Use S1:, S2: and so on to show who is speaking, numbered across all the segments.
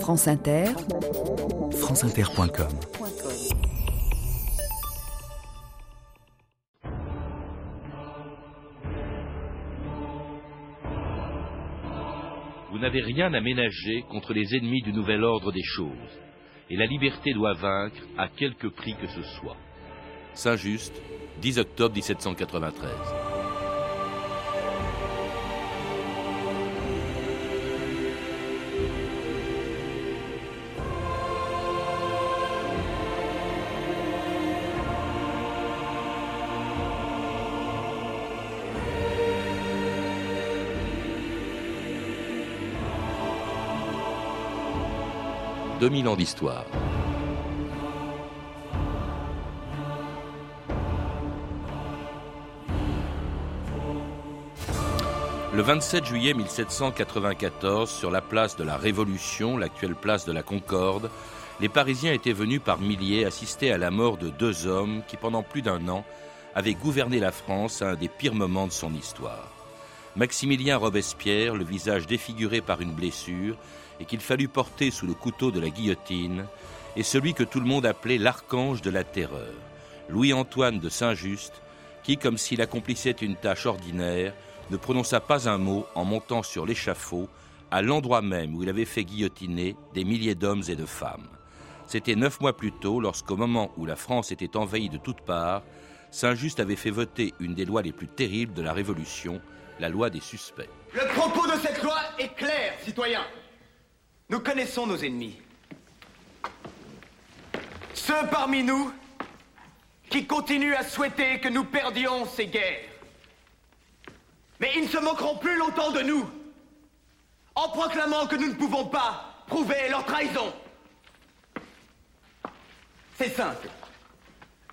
S1: France Inter,
S2: franceinter.com
S3: Vous n'avez rien à ménager contre les ennemis du nouvel ordre des choses, et la liberté doit vaincre à quelque prix que ce soit. Saint-Just, 10 octobre 1793. 2000 ans d'histoire. Le 27 juillet 1794, sur la place de la Révolution, l'actuelle place de la Concorde, les Parisiens étaient venus par milliers assister à la mort de deux hommes qui, pendant plus d'un an, avaient gouverné la France à un des pires moments de son histoire. Maximilien Robespierre, le visage défiguré par une blessure, et qu'il fallut porter sous le couteau de la guillotine, est celui que tout le monde appelait l'archange de la terreur, Louis-Antoine de Saint-Just, qui, comme s'il accomplissait une tâche ordinaire, ne prononça pas un mot en montant sur l'échafaud, à l'endroit même où il avait fait guillotiner des milliers d'hommes et de femmes. C'était neuf mois plus tôt, lorsqu'au moment où la France était envahie de toutes parts, Saint-Just avait fait voter une des lois les plus terribles de la Révolution, la loi des suspects.
S4: Le propos de cette loi est clair, citoyens. Nous connaissons nos ennemis. Ceux parmi nous qui continuent à souhaiter que nous perdions ces guerres. Mais ils ne se moqueront plus longtemps de nous en proclamant que nous ne pouvons pas prouver leur trahison. C'est simple.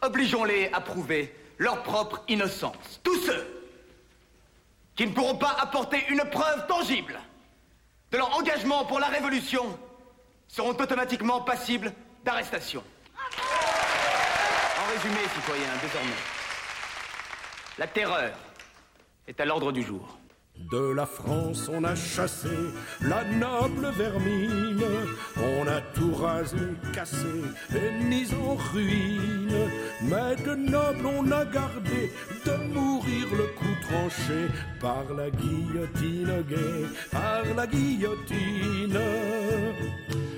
S4: Obligeons-les à prouver leur propre innocence. Tous ceux qui ne pourront pas apporter une preuve tangible de leur engagement pour la révolution seront automatiquement passibles d'arrestation. En résumé, citoyens, désormais, la terreur est à l'ordre du jour.
S5: De la France on a chassé la noble vermine, on a tout rasé, cassé et mis en ruine. Mais de noble on a gardé de mourir le coup tranché par la guillotine gay, par la guillotine.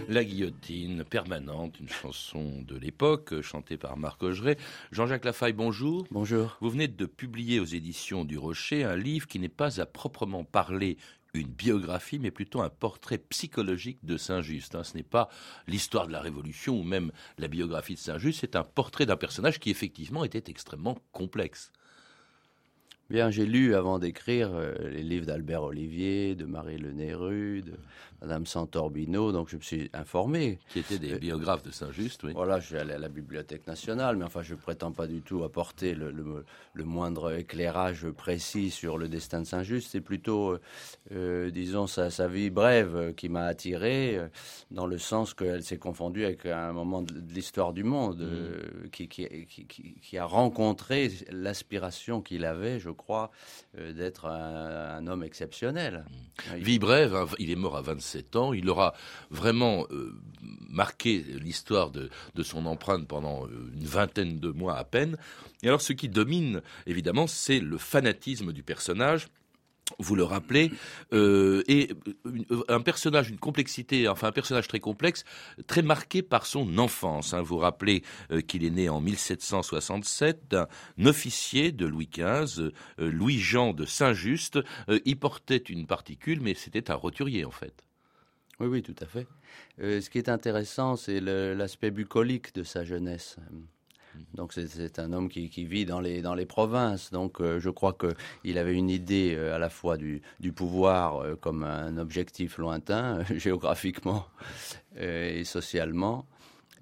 S3: La guillotine permanente, une chanson de l'époque chantée par Marc Augeret. Jean-Jacques Lafaille, bonjour.
S6: Bonjour.
S3: Vous venez de publier aux éditions du Rocher un livre qui n'est pas à proprement parler une biographie, mais plutôt un portrait psychologique de Saint-Just. Hein. Ce n'est pas l'histoire de la Révolution ou même la biographie de Saint-Just, c'est un portrait d'un personnage qui effectivement était extrêmement complexe.
S6: Bien, j'ai lu avant d'écrire euh, les livres d'Albert Olivier, de Marie Le de Madame Santorbino, donc je me suis informé.
S3: Qui étaient des euh, biographes de Saint-Just, oui.
S6: Voilà, je suis allé à la Bibliothèque nationale, mais enfin, je prétends pas du tout apporter le, le, moindre éclairage précis sur le destin de Saint-Just. C'est plutôt, euh, disons, sa, sa, vie brève qui m'a attiré, dans le sens qu'elle s'est confondue avec un moment de, l'histoire du monde mm. qui, qui, qui, qui, a rencontré l'aspiration qu'il avait, je crois, euh, d'être un, homme exceptionnel.
S3: Mmh. Vie brève, hein, il est mort à 27 ans, il aura vraiment euh, marqué l'histoire de, de, son empreinte pendant euh, une vingtaine de mois à peine. Et alors ce qui domine, évidemment, c'est le fanatisme du personnage vous le rappelez, euh, et un personnage, une complexité, enfin un personnage très complexe, très marqué par son enfance. Hein. Vous rappelez euh, qu'il est né en 1767 d'un officier de Louis XV, euh, Louis-Jean de Saint-Just. il portait une particule, mais c'était un roturier en fait.
S6: Oui, oui, tout à fait. ce qui est intéressant, c'est l'aspect bucolique de sa jeunesse. Donc c'est un homme qui, vit dans les, dans les provinces. Donc euh, je crois qu'il avait une idée euh, à la fois du, du pouvoir euh, comme un objectif lointain, géographiquement et socialement,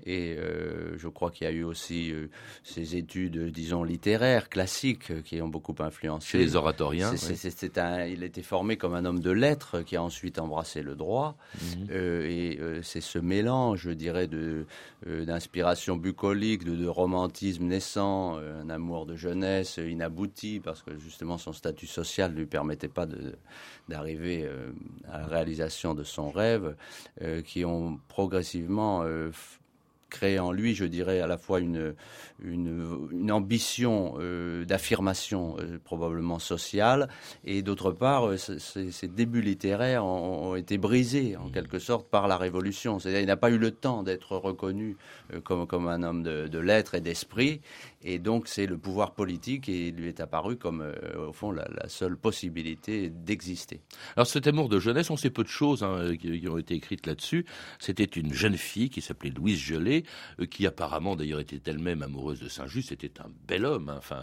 S6: Et euh, je crois qu'il y a eu aussi euh, ces études, disons, littéraires, classiques, euh, qui ont beaucoup influencé.
S3: Chez les oratoriens.
S6: C'est, c'est, c'est un, il était formé comme un homme de lettres qui a ensuite embrassé le droit.
S3: Mhm.
S6: Euh, et euh, c'est ce mélange, je dirais, de, euh, d'inspiration bucolique, de, de romantisme naissant, euh, un amour de jeunesse inabouti, parce que justement son statut social ne lui permettait pas de, d'arriver euh, à la réalisation de son rêve, euh, qui ont progressivement euh, f- créé en lui, je dirais, à la fois une, une, une ambition euh, d'affirmation euh, probablement sociale, et d'autre part, euh, c- ces débuts littéraires ont, ont été brisés en quelque sorte par la Révolution. C'est-à-dire il n'a pas eu le temps d'être reconnu euh, comme, comme un homme de, de lettres et d'esprit, et donc c'est le pouvoir politique et il lui est apparu comme, euh, au fond, la, la seule possibilité d'exister.
S3: Alors cet amour de jeunesse, on sait peu de choses hein, qui, qui ont été écrites là-dessus. C'était une jeune fille qui s'appelait Louise Gelée, euh, qui apparemment d'ailleurs était elle-même amoureuse de Saint-Just. C'était un bel homme, hein, enfin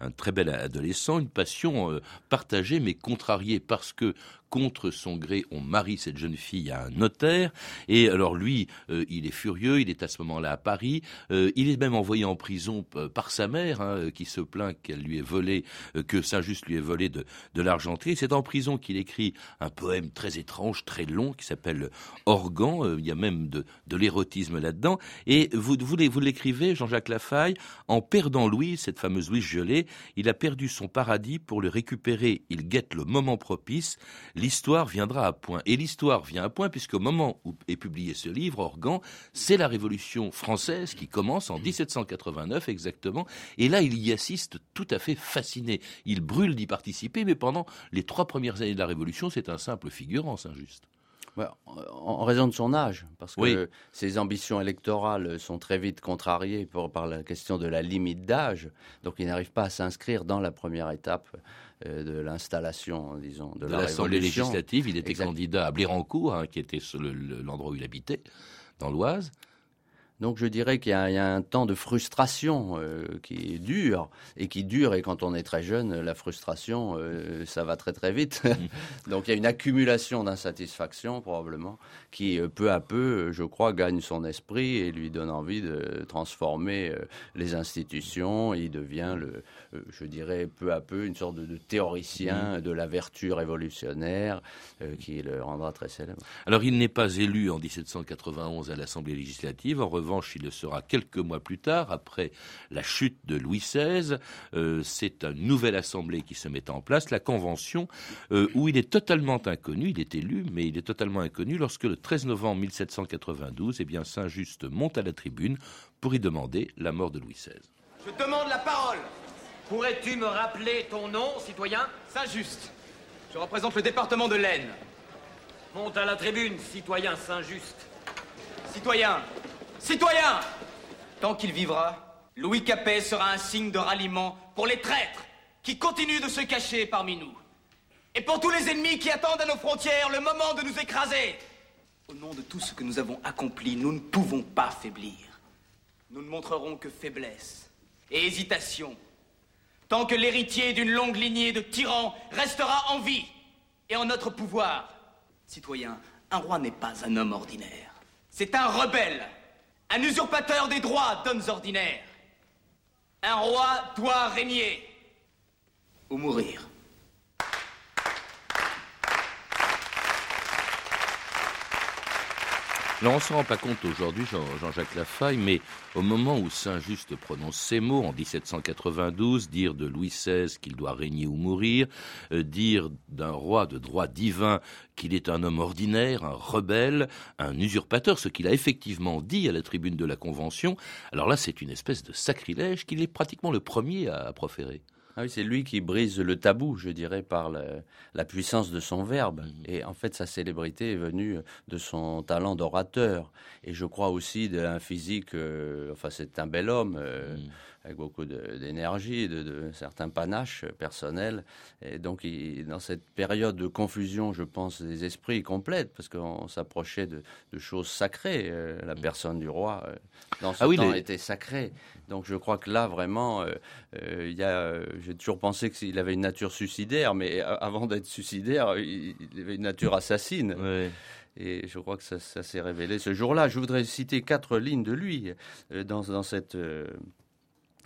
S3: un, un très bel adolescent, une passion euh, partagée mais contrariée parce que contre son gré, on marie cette jeune fille à un notaire. Et alors lui, euh, il est furieux, il est à ce moment-là à Paris. Euh, il est même envoyé en prison par sa mère, hein, euh, qui se plaint qu'elle lui ait volé, euh, que Saint-Just lui ait volé de, de l'argenterie. C'est en prison qu'il écrit un poème très étrange, très long, qui s'appelle Organ. Il y a même de, de l'érotisme là-dedans. Et vous, vous, vous l'écrivez, Jean-Jacques Lafaille, en perdant Louise, cette fameuse Louise Gelée, il a perdu son paradis pour le récupérer. Il guette le moment propice. L'histoire viendra à point. Et l'histoire vient à point puisqu'au moment où est publié ce livre, Organ, c'est la Révolution française qui commence en 1789 exactement. Et là, il y assiste tout à fait fasciné. Il brûle d'y participer, mais pendant les trois premières années de la Révolution, c'est un simple figurant, Saint-Just.
S6: En raison de son âge, parce que
S3: Oui.
S6: ses ambitions électorales sont très vite contrariées pour- par la question de la limite d'âge. Donc il n'arrive pas à s'inscrire dans la première étape euh, de l'installation, disons, de,
S3: De
S6: la
S3: l'Assemblée législative, il était
S6: Exact.
S3: candidat à Blérancourt, hein, qui était sur le- le- l'endroit où il habitait, dans l'Oise.
S6: Donc je dirais qu'il y, a il y a un temps de frustration euh, qui est dur et qui dure et quand on est très jeune, la frustration, euh, ça va très très vite. Donc il y a une accumulation d'insatisfaction probablement qui euh, peu à peu, je crois, gagne son esprit et lui donne envie de transformer les institutions. Il devient, le, je dirais, peu à peu une sorte de, de théoricien de la vertu révolutionnaire euh, qui le rendra très célèbre.
S3: Alors il n'est pas élu en 1791 à l'Assemblée législative. En revanche, il le sera quelques mois plus tard, après la chute de Louis XVI. Euh, c'est une nouvelle Assemblée qui se met en place, la Convention, euh, où il est totalement inconnu. Il est élu, mais il est totalement inconnu lorsque le 13 novembre 1792, eh bien Saint-Just monte à la tribune pour y demander la mort de Louis XVI.
S4: Je demande la parole.
S1: Pourrais-tu me rappeler ton nom, citoyen?
S4: Saint-Just. Je représente le département de l'Aisne.
S1: Monte à la tribune, citoyen Saint-Just.
S4: Citoyen Citoyen Tant qu'il vivra, Louis Capet sera un signe de ralliement pour les traîtres qui continuent de se cacher parmi nous. Et pour tous les ennemis qui attendent à nos frontières le moment de nous écraser. Au nom de tout ce que nous avons accompli, nous ne pouvons pas faiblir. Nous ne montrerons que faiblesse et hésitation. Tant que l'héritier d'une longue lignée de tyrans restera en vie et en notre pouvoir. Citoyen, un roi n'est pas un homme ordinaire. C'est un rebelle, un usurpateur des droits d'hommes ordinaires. Un roi doit régner ou mourir.
S3: Là, on ne se rend pas compte aujourd'hui, Jean- Jean-Jacques Lafaille, mais au moment où Saint-Just prononce ces mots, en 1792, dire de Louis XVI qu'il doit régner ou mourir, euh, dire d'un roi de droit divin qu'il est un homme ordinaire, un rebelle, un usurpateur, ce qu'il a effectivement dit à la tribune de la Convention, alors là, c'est une espèce de sacrilège qu'il est pratiquement le premier à proférer.
S6: Ah oui, c'est lui qui brise le tabou, je dirais, par le- la puissance de son verbe. Et en fait, sa célébrité est venue de son talent d'orateur. Et je crois aussi d'un physique, euh, enfin, c'est un bel homme, euh, avec beaucoup d'énergie, de, de certains panaches personnels. Et donc, il- dans cette période de confusion, je pense, des esprits complète, parce qu'on s'approchait de, de choses sacrées. euh, la personne du roi, euh, dans ce
S3: Ah oui,
S6: temps,
S3: les-
S6: était sacrée. Donc, je crois que là, vraiment, euh, il euh, j'ai toujours pensé qu'il avait une nature suicidaire, mais avant d'être suicidaire, il, il avait une nature assassine. Et je crois que ça, s'est révélé ce jour-là. Je voudrais citer quatre lignes de lui dans, dans cette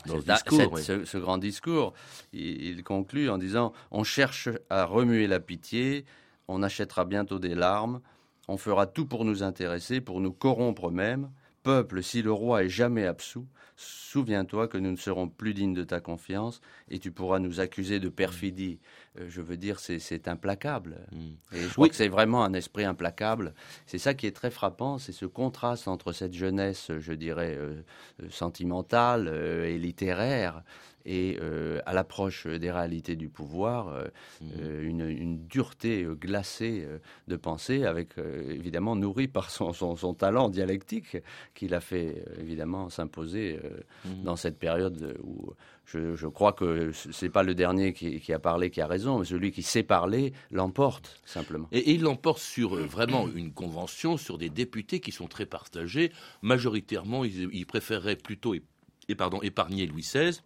S6: ce, grand discours, il, conclut en disant On cherche à remuer la pitié, on achètera bientôt des larmes, on fera tout pour nous intéresser, pour nous corrompre même. Peuple, si le roi est jamais absous, souviens-toi que nous ne serons plus dignes de ta confiance et tu pourras nous accuser de perfidie. Euh, je veux dire, c'est implacable. Mm. Et je crois que c'est vraiment un esprit implacable. C'est ça qui est très frappant, c'est ce contraste entre cette jeunesse, je dirais, euh, euh, sentimentale et littéraire, et à l'approche des réalités du pouvoir, mm. une, dureté glacée de pensée, avec évidemment nourrie par son, son talent dialectique qu'il a fait évidemment s'imposer mm. dans cette période où je, crois que c'est pas le dernier qui, a parlé qui a raison, mais celui qui sait parler l'emporte simplement.
S3: Et, il l'emporte sur euh, vraiment une convention, sur des députés qui sont très partagés. Majoritairement, ils, préféreraient plutôt et, pardon, épargner Louis XVI.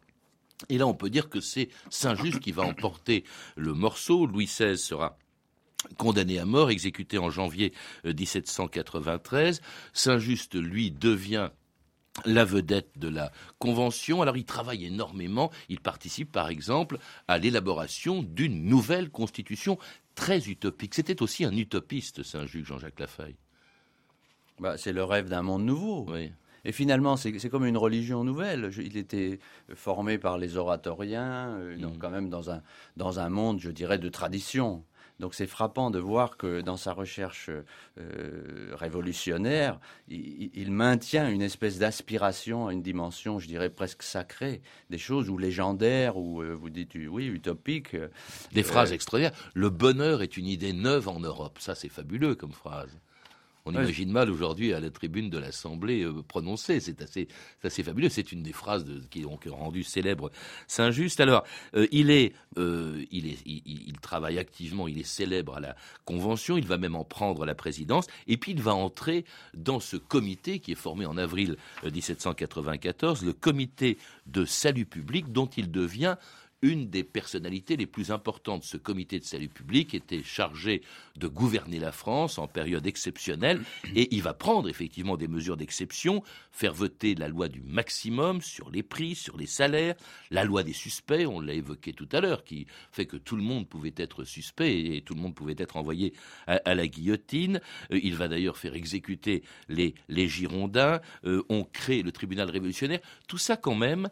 S3: Et là, on peut dire que c'est Saint-Just qui va emporter le morceau. Louis XVI sera condamné à mort, exécuté en janvier 1793. Euh, Saint-Just, lui, devient la vedette de la Convention. Alors il travaille énormément, il participe par exemple à l'élaboration d'une nouvelle constitution très utopique. C'était aussi un utopiste, Saint-Just, Jean-Jacques Lafaille.
S6: Bah, c'est le rêve d'un monde nouveau. Et finalement, c'est comme une religion nouvelle. il était formé par les oratoriens, euh, donc mm. quand même dans un, dans un monde, je dirais, de tradition. Donc c'est frappant de voir que dans sa recherche euh, révolutionnaire, il, maintient une espèce d'aspiration à une dimension, je dirais presque sacrée, des choses ou légendaires ou euh, vous dites oui utopiques.
S3: Des phrases extraordinaires. Le bonheur est une idée neuve en Europe. Ça c'est fabuleux comme phrase. On imagine mal aujourd'hui à la tribune de l'Assemblée euh, prononcer. C'est assez, assez fabuleux. C'est une des phrases qui ont rendu célèbre Saint-Just. Alors, euh, il, est, euh, il, est, il, travaille activement, il est célèbre à la Convention, il va même en prendre la présidence, et puis il va entrer dans ce comité qui est formé en avril 1794, le comité de salut public dont il devient une des personnalités les plus importantes. Ce comité de salut public était chargé de gouverner la France en période exceptionnelle et il va prendre effectivement des mesures d'exception, faire voter la loi du maximum sur les prix, sur les salaires, la loi des suspects, on l'a évoqué tout à l'heure, qui fait que tout le monde pouvait être suspect et tout le monde pouvait être envoyé à, la guillotine. Euh, il va d'ailleurs faire exécuter les, les Girondins. Euh, on crée le tribunal révolutionnaire. Tout ça quand même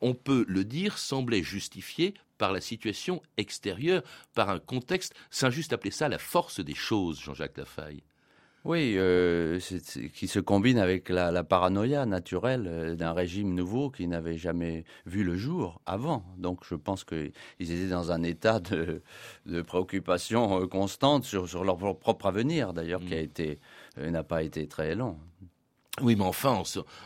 S3: on peut le dire, semblait justifié par la situation extérieure, par un contexte. Saint-Just appelait ça la force des choses, Jean-Jacques Lafaille.
S6: Oui, euh, qui se combine avec la, paranoïa naturelle euh, d'un régime nouveau qui n'avait jamais vu le jour avant. Donc je pense qu'ils étaient dans un état de, préoccupation euh, constante sur, leur propre avenir, d'ailleurs, qui a mm. été n'a pas été très long.
S3: Oui, mais enfin,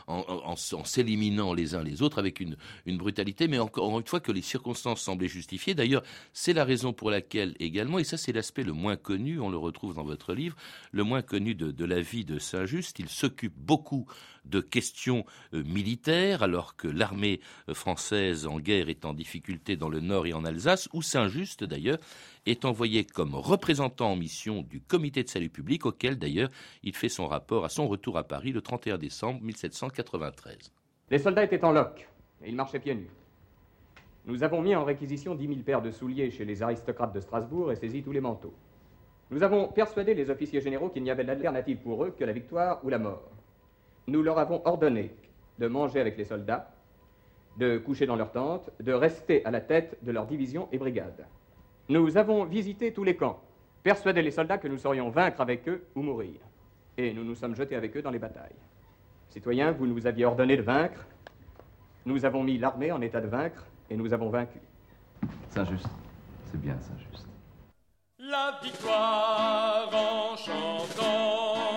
S3: en, s'éliminant les uns les autres avec une, brutalité, mais encore une fois que les circonstances semblaient justifier. D'ailleurs, c'est la raison pour laquelle également, et ça c'est l'aspect le moins connu, on le retrouve dans votre livre, le moins connu de la vie de Saint-Just, il s'occupe beaucoup de questions euh, militaires, alors que l'armée euh, française en guerre est en difficulté dans le Nord et en Alsace, où Saint-Just d'ailleurs est envoyé comme représentant en mission du comité de salut public, auquel d'ailleurs il fait son rapport à son retour à Paris le 31 décembre 1793.
S7: Les soldats étaient en loc, et ils marchaient pieds nus. Nous avons mis en réquisition dix mille paires de souliers chez les aristocrates de Strasbourg et saisi tous les manteaux. Nous avons persuadé les officiers généraux qu'il n'y avait d'alternative pour eux que la victoire ou la mort nous leur avons ordonné de manger avec les soldats, de coucher dans leurs tentes, de rester à la tête de leur division et brigade. Nous avons visité tous les camps, persuadé les soldats que nous saurions vaincre avec eux ou mourir. Et nous nous sommes jetés avec eux dans les batailles. Citoyens, vous nous aviez ordonné de vaincre. Nous avons mis l'armée en état de vaincre et nous avons vaincu.
S8: Saint-Just, c'est bien Saint-Just.
S9: La victoire en chantant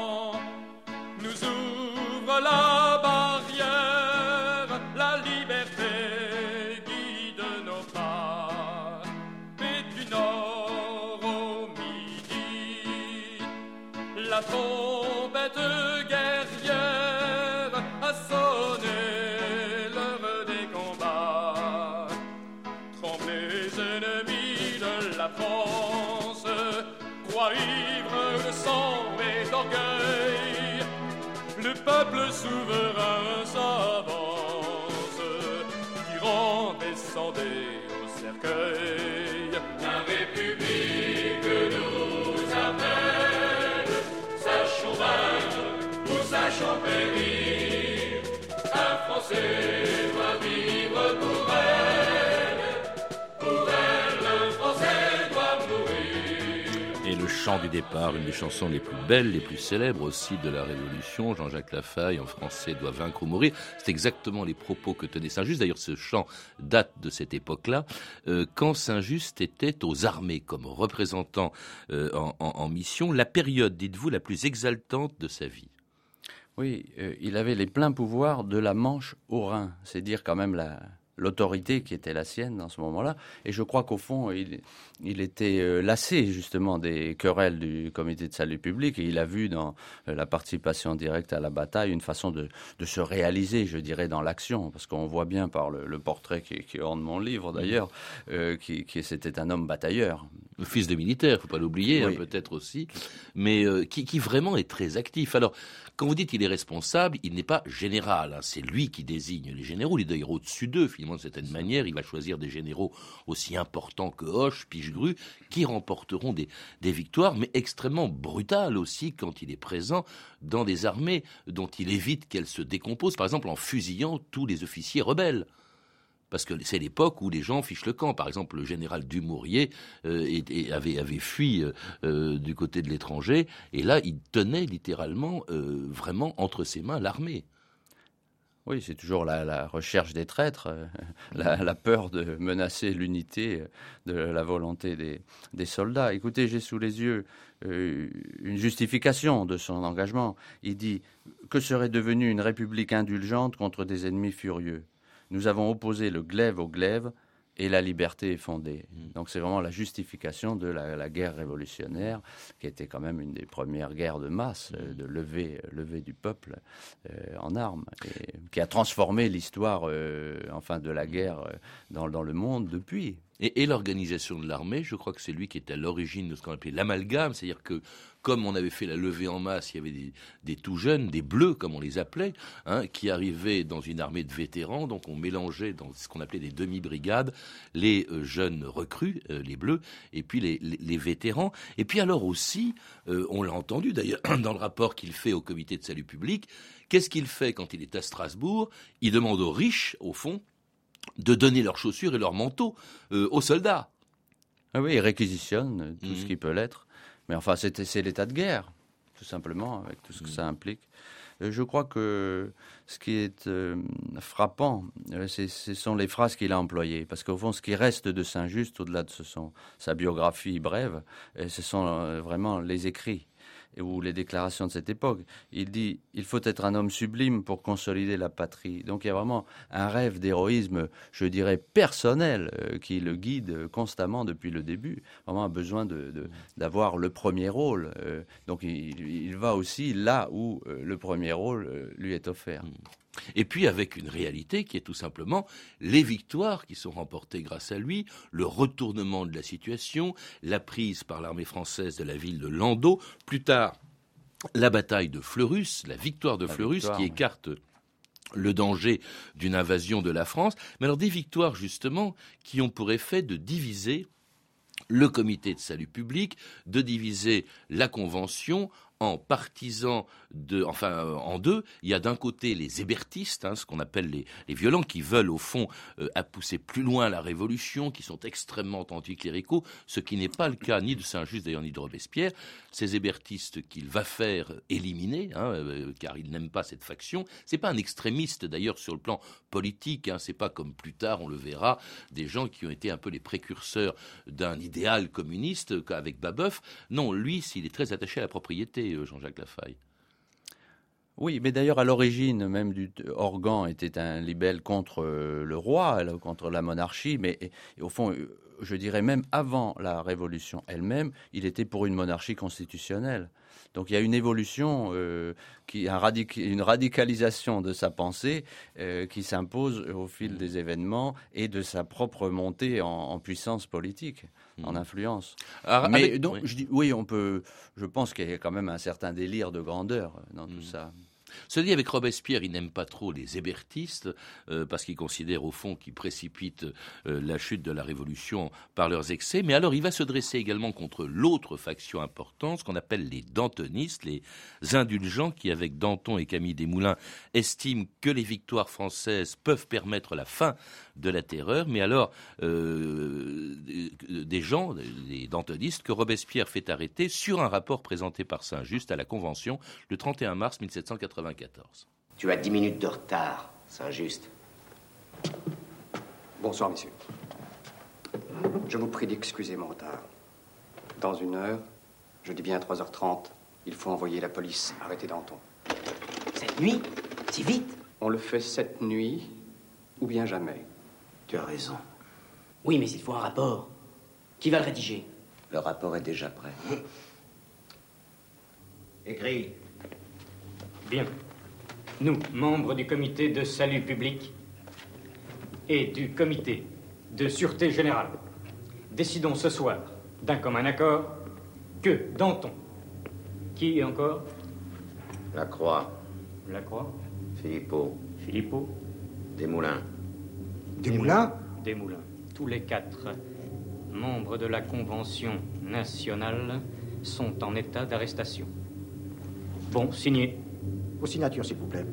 S3: départ, une des chansons les plus belles, les plus célèbres aussi de la Révolution, Jean-Jacques Lafaille, en français, doit vaincre ou mourir. C'est exactement les propos que tenait Saint-Just. D'ailleurs, ce chant date de cette époque-là, euh, quand Saint-Just était aux armées comme représentant euh, en mission. La période, dites-vous, la plus exaltante de sa vie?
S6: Oui, euh, il avait les pleins pouvoirs de la Manche au Rhin. C'est dire quand même la l'autorité qui était la sienne dans ce moment-là. Et je crois qu'au fond, il, il était euh, lassé justement des querelles du comité de salut public et il a vu dans euh, la participation directe à la bataille une façon de, de se réaliser, je dirais, dans l'action. Parce qu'on voit bien par le, le portrait qui, qui orne mon livre d'ailleurs, euh, qui, qui c'était un homme batailleur.
S3: Fils de militaire, faut pas l'oublier, hein, peut-être aussi, mais euh, qui, qui vraiment est très actif. Alors, quand vous dites qu'il est responsable, il n'est pas général. hein, c'est lui qui désigne les généraux. Il est d'ailleurs au-dessus d'eux, finalement, de certaine manière. Il va choisir des généraux aussi importants que Hoche, Pichegru, qui remporteront des, des victoires, mais extrêmement brutales aussi quand il est présent dans des armées dont il évite qu'elles se décomposent. Par exemple, en fusillant tous les officiers rebelles. Parce que c'est l'époque où les gens fichent le camp. Par exemple, le général Dumouriez euh, avait, fui euh, euh, du côté de l'étranger, et là, il tenait littéralement, vraiment, entre ses mains l'armée.
S6: Oui, c'est toujours la, recherche des traîtres, la, peur de menacer l'unité de la volonté des, soldats. Écoutez, j'ai sous les yeux une justification de son engagement. Il dit que serait devenue une république indulgente contre des ennemis furieux? Nous avons opposé le glaive au glaive et la liberté est fondée. Donc c'est vraiment la justification de la, la guerre révolutionnaire, qui était quand même une des premières guerres de masse, euh, de lever, lever du peuple euh, en armes, et qui a transformé l'histoire, euh, enfin, de la guerre euh, dans, dans le monde depuis.
S3: Et, l'organisation de l'armée, je crois que c'est lui qui est à l'origine de ce qu'on appelait l'amalgame, c'est-à-dire que comme on avait fait la levée en masse, il y avait des, tout jeunes, des bleus comme on les appelait, hein, qui arrivaient dans une armée de vétérans, donc on mélangeait dans ce qu'on appelait des demi-brigades les euh, jeunes recrues, euh, les bleus, et puis les vétérans. Et puis alors aussi, euh, on l'a entendu d'ailleurs dans le rapport qu'il fait au comité de salut public, qu'est-ce qu'il fait quand il est à Strasbourg? Il demande aux riches, au fond, de donner leurs chaussures et leurs manteaux euh, aux soldats.
S6: Ah oui, il réquisitionne euh, tout ce
S3: Mhm.
S6: qui peut l'être. Mais enfin, c'est l'état de guerre, tout simplement, avec tout ce que ça implique. Euh, Je crois que ce qui est euh, frappant, ce sont les phrases qu'il a employées. Parce qu'au fond, ce qui reste de Saint-Just, au-delà de ce son, sa biographie brève, ce sont vraiment les écrits ou les déclarations de cette époque. Il dit il faut être un homme sublime pour consolider la patrie. Donc il y a vraiment un rêve d'héroïsme, je dirais personnel, euh, qui le guide constamment depuis le début. Vraiment un besoin de- de- d'avoir le premier rôle. euh, donc il, va aussi là où euh, le premier rôle lui est offert.
S3: Et puis avec une réalité qui est tout simplement les victoires qui sont remportées grâce à lui, le retournement de la situation, la prise par l'armée française de la ville de Landau, plus tard la bataille de Fleurus, la victoire de
S6: La
S3: Fleurus
S6: victoire,
S3: qui
S6: oui.
S3: écarte le danger d'une invasion de la France, mais alors des victoires justement qui ont pour effet de diviser le comité de salut public, de diviser la convention en partisans de, enfin euh, en deux. Il y a d'un côté les hébertistes, hein, ce qu'on appelle les, les violents, qui veulent au fond euh, pousser plus loin la révolution, qui sont extrêmement anticléricaux, ce qui n'est pas le cas ni de Saint-Just d'ailleurs ni de Robespierre. Ces hébertistes qu'il va faire éliminer, hein, euh, car il n'aime pas cette faction. C'est pas un extrémiste d'ailleurs sur le plan politique. Hein, c'est pas comme plus tard on le verra des gens qui ont été un peu les précurseurs d'un idéal communiste avec Babeuf. Non, lui, s'il est très attaché à la propriété, euh, Jean-Jacques Lafaille.
S6: Oui, mais d'ailleurs, à l'origine même du Organ était un libelle contre euh, le roi, contre la monarchie, mais au fond, euh, je dirais même avant la Révolution elle-même, il était pour une monarchie constitutionnelle. Donc il y a une évolution, euh, qui, un radic- une radicalisation de sa pensée euh, qui s'impose au fil des événements et de sa propre montée en, en puissance politique, en influence.
S3: Ah,
S6: Mais
S3: avec-
S6: donc,
S3: oui.
S6: je dis, oui, on peut. Je pense qu'il y a quand même un certain délire de grandeur dans tout ça.
S3: Se dit avec Robespierre, il n'aime pas trop les hébertistes, euh, parce qu'il considère au fond qu'ils précipitent euh, la chute de la Révolution par leurs excès. Mais alors il va se dresser également contre l'autre faction importante, ce qu'on appelle les dantonistes, les indulgents qui, avec Danton et Camille Desmoulins, estiment que les victoires françaises peuvent permettre la fin de la terreur. Mais alors, euh, des gens, les dantonistes, que Robespierre fait arrêter sur un rapport présenté par Saint-Just à la Convention le 31 mars 1794.
S10: Tu as dix minutes de retard, Saint-Just.
S11: Bonsoir, messieurs. Je vous prie d'excuser mon retard. Dans une heure, je dis bien à 3h30, il faut envoyer la police arrêter Danton.
S10: Cette nuit? Si vite?
S11: On le fait cette nuit ou bien jamais.
S10: Tu as raison. Oui, mais il faut un rapport. Qui va le rédiger?
S11: Le rapport est déjà prêt.
S10: Écrit.
S7: Bien. Nous, membres du comité de salut public et du comité de sûreté générale, décidons ce soir, d'un commun accord, que Danton, qui encore
S10: La Croix.
S7: La Croix
S10: Philippot.
S7: Philippot
S10: Desmoulins.
S12: Desmoulins
S7: Desmoulins. Tous les quatre membres de la Convention nationale sont en état d'arrestation. Bon, signé.
S12: Signatures, s'il vous plaît.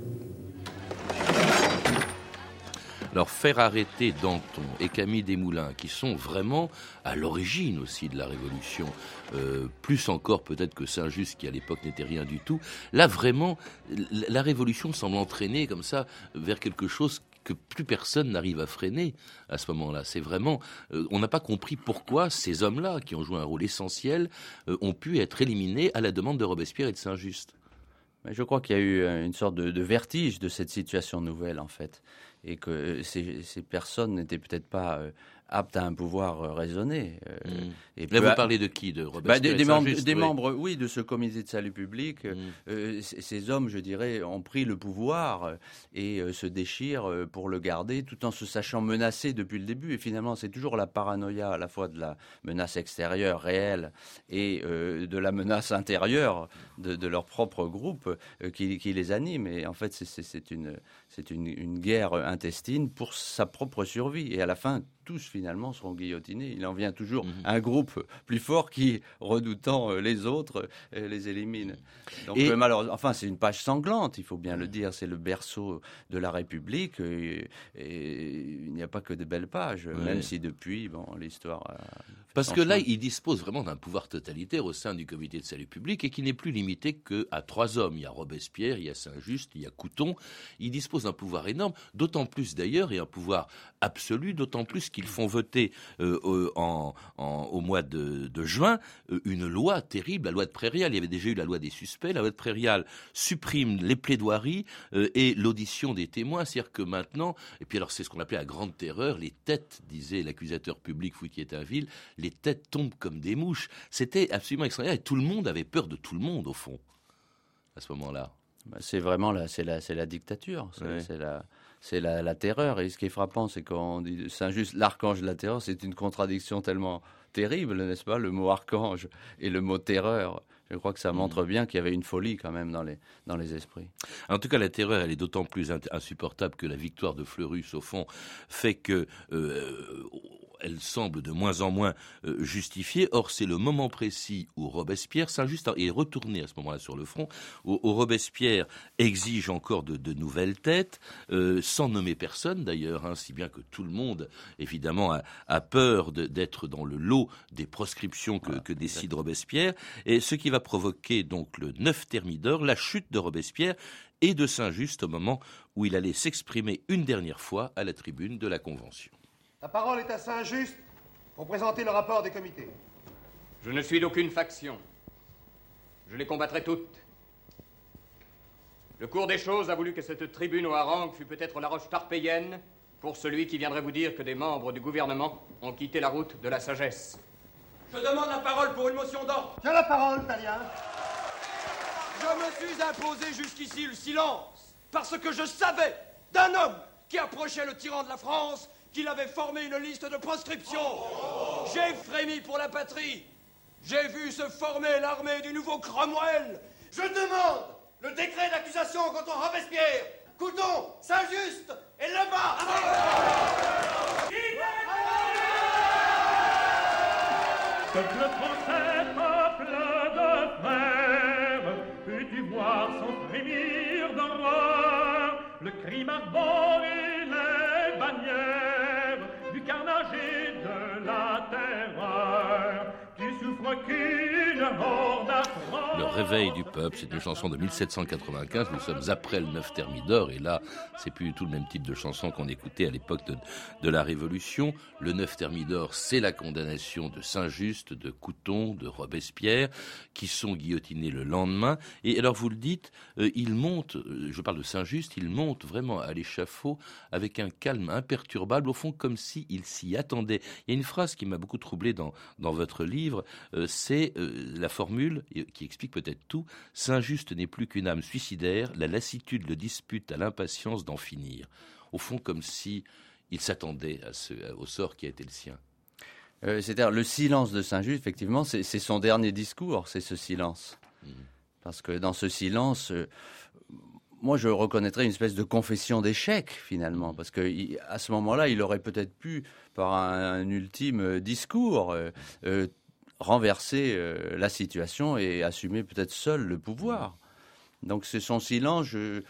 S3: Alors faire arrêter Danton et Camille Desmoulins, qui sont vraiment à l'origine aussi de la Révolution, euh, plus encore peut-être que Saint-Just, qui à l'époque n'était rien du tout, là vraiment, la Révolution semble entraîner comme ça vers quelque chose que plus personne n'arrive à freiner à ce moment-là. C'est vraiment, euh, on n'a pas compris pourquoi ces hommes-là, qui ont joué un rôle essentiel, euh, ont pu être éliminés à la demande de Robespierre et de Saint-Just.
S6: Je crois qu'il y a eu une sorte de, vertige de cette situation nouvelle, en fait, et que ces, ces personnes n'étaient peut-être pas aptes à un pouvoir euh, raisonné.
S3: Euh, mmh. Et Là, vous parlez de qui De Robespierre?
S6: Bah, Des, des, membres, des oui. membres, oui, de ce comité de salut public. Mmh. Euh, ces hommes, je dirais, ont pris le pouvoir et euh, se déchirent pour le garder, tout en se sachant menacés depuis le début. Et finalement, c'est toujours la paranoïa à la fois de la menace extérieure réelle et de la menace intérieure de, de leur propre groupe qui, qui, les anime. Et en fait, c'est une, une, une guerre intestine pour sa propre survie. Et à la fin, tous finalement seront guillotinés. Il en vient toujours mmh. un groupe plus fort qui, redoutant euh, les autres, euh, les élimine. Donc, et... malheureusement, enfin, c'est une page sanglante, il faut bien le dire. C'est le berceau de la République. Et, et il n'y a pas que de belles pages, même si depuis, bon, l'histoire.
S3: Parce que là, il dispose vraiment d'un pouvoir totalitaire au sein du comité de salut public et qui n'est plus limité qu'à trois hommes. Il y a Robespierre, il y a Saint-Just, il y a Couton. Il dispose d'un pouvoir énorme, d'autant plus d'ailleurs, et un pouvoir absolu, d'autant plus qu'ils font voter euh, euh, en, en, au mois de, de juin euh, une loi terrible, la loi de Prairial. Il y avait déjà eu la loi des suspects. La loi de Prairial supprime les plaidoiries euh, et l'audition des témoins. C'est-à-dire que maintenant, et puis alors c'est ce qu'on appelait la grande terreur, les têtes, disait l'accusateur public Fouquier-Tinville, les têtes tombent comme des mouches. C'était absolument extraordinaire et tout le monde avait peur de tout le monde au fond à ce moment-là.
S6: Bah, c'est vraiment la, c'est la, c'est la dictature. C'est, ouais. c'est la, c'est la, la, terreur. Et ce qui est frappant, c'est qu'on dit Saint-Just, l'archange de la terreur, c'est une contradiction tellement terrible, n'est-ce pas? Le mot archange et le mot terreur. Je crois que ça montre bien qu'il y avait une folie quand même dans les, dans les esprits.
S3: En tout cas, la terreur, elle est d'autant plus insupportable que la victoire de Fleurus, au fond, fait que euh, elle semble de moins en moins euh, justifiée. Or, c'est le moment précis où Robespierre, Saint-Just est retourné à ce moment-là sur le front, où, où, Robespierre exige encore de, de nouvelles têtes, euh, sans nommer personne d'ailleurs, hein, si bien que tout le monde, évidemment, a, a peur d'être dans le lot des proscriptions que, voilà, que décide Robespierre, et ce qui va provoquer donc le 9 Thermidor, la chute de Robespierre et de Saint-Just au moment où il allait s'exprimer une dernière fois à la tribune de la Convention.
S13: La parole est à Saint-Just pour présenter le rapport des comités.
S7: Je ne suis d'aucune faction. Je les combattrai toutes. Le cours des choses a voulu que cette tribune au hareng fût peut-être la roche tarpéienne pour celui qui viendrait vous dire que des membres du gouvernement ont quitté la route de la sagesse.
S1: Je demande la parole pour une motion d'ordre.
S13: As la parole, Talien.
S1: Je me suis imposé jusqu'ici le silence parce que je savais d'un homme qui approchait le tyran de la France qu'il avait formé une liste de proscription. J'ai frémi pour la patrie. J'ai vu se former l'armée du nouveau Cromwell.
S13: Je demande le décret d'accusation
S1: contre Robespierre Couton, Saint-Just et le bas
S14: Peuple français, peuple de frères, peux-tu voir sans frémir d'horreur le crime arbore les bannières
S3: Le réveil du c'est une chanson de 1795. Nous sommes après le 9 Thermidor et là, c'est plus du tout le même type de chanson qu'on écoutait à l'époque de, la Révolution. Le 9 Thermidor, c'est la condamnation de Saint-Just, de Couton, de Robespierre, qui sont guillotinés le lendemain. Et alors, vous le dites, euh, il monte, euh, je parle de Saint-Just, il monte vraiment à l'échafaud avec un calme imperturbable, au fond, comme s'il il s'y attendait. Il y a une phrase qui m'a beaucoup troublé dans, dans votre livre, euh, c'est la formule qui explique peut-être tout. Saint-Just n'est plus qu'une âme suicidaire, la lassitude le dispute à l'impatience d'en finir. Au fond, comme si il s'attendait au sort qui a été le sien.
S6: Euh, C'est-à-dire le silence de Saint-Just, effectivement, c'est son dernier discours, c'est ce silence. Mmh. Parce que dans ce silence, euh, moi je reconnaîtrais une espèce de confession d'échec finalement, parce que à ce moment-là, il aurait peut-être pu, par un, un ultime discours, euh, euh, renverser euh, la situation et assumer peut-être seul le pouvoir. Donc c'est son silence, je,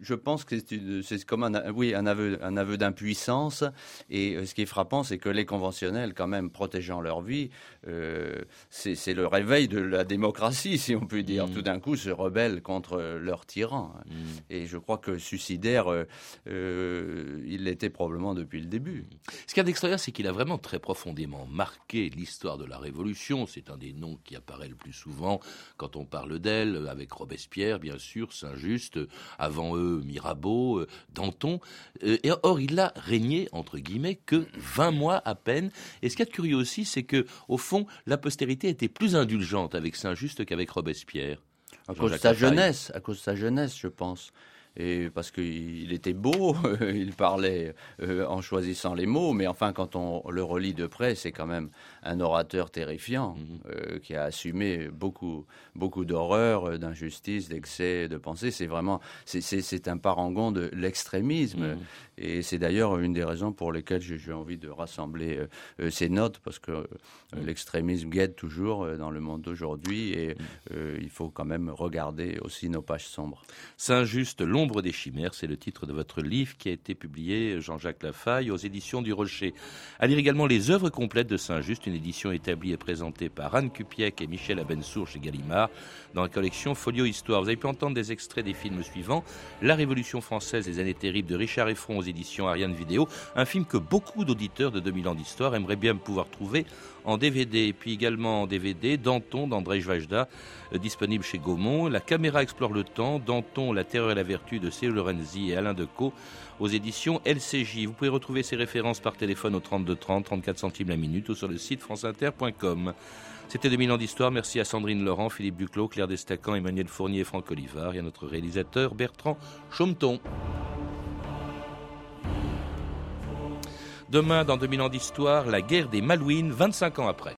S6: je pense que c'est comme un, oui, un aveu, un aveu d'impuissance. Et euh, ce qui est frappant, c'est que les conventionnels, quand même, protégeant leur vie, euh, c'est le réveil de la démocratie, si on peut dire. Mmh. Tout d'un coup, se rebellent contre leur tyran. Mmh. Et je crois que suicidaire, euh, euh, il l'était probablement depuis le début.
S3: Ce qu'il y a d'extraordinaire, c'est qu'il a vraiment très profondément marqué l'histoire de la Révolution. C'est un des noms qui apparaît le plus souvent quand on parle d'elle, avec Robespierre bien sûr, Saint-Just, avant eux Mirabeau, Danton. Et or, il a régné, entre guillemets, que 20 mois à peine. Et ce qui est curieux aussi, c'est que, au fond, la postérité était plus indulgente avec Saint-Just qu'avec Robespierre.
S6: À cause de sa jeunesse, à cause de sa jeunesse, je pense et parce qu'il était beau, il parlait euh, en choisissant les mots, mais enfin quand on le relit de près, c'est quand même un orateur terrifiant -hmm. euh, qui a assumé beaucoup, beaucoup d'horreurs, euh, d'injustices, d'excès, de pensée. C'est vraiment, c'est un parangon de l'extrémisme, -hmm. Et c'est d'ailleurs une des raisons pour lesquelles j'ai envie de rassembler euh, euh, ces notes, parce que mm. l'extrémisme guette toujours dans le monde d'aujourd'hui, et il faut quand même regarder aussi nos pages sombres.
S3: Saint-Just, L'ombre des chimères, c'est le titre de votre livre qui a été publié, Jean-Jacques Lafaille, aux éditions du Rocher. À lire également les œuvres complètes de Saint-Just, une édition établie et présentée par Anne Cupiec et Michel Abensour chez Gallimard, dans la collection Folio Histoire. Vous avez pu entendre des extraits des films suivants La Révolution française, les années terribles de Richard Effron aux éditions Ariane Vidéo, un film que beaucoup d'auditeurs de 2000 ans d'histoire aimeraient bien pouvoir trouver en DVD, puis également en DVD, Danton d'André Vajda, euh, disponible chez Gaumont, La caméra explore le temps, Danton, La terreur et la vertu de C. Lorenzi et Alain Decaux, aux éditions LCJ. Vous pouvez retrouver ces références par téléphone au 32 30, 34 centimes la minute ou sur le site franceinter.com. C'était 2000 ans d'histoire. Merci à Sandrine Laurent, Philippe Duclos, Claire Destacan, Emmanuel Fournier Franck Olivard et à notre réalisateur Bertrand Chaumeton. Demain, dans 2000 ans d'histoire, la guerre des Malouines, 25 ans après.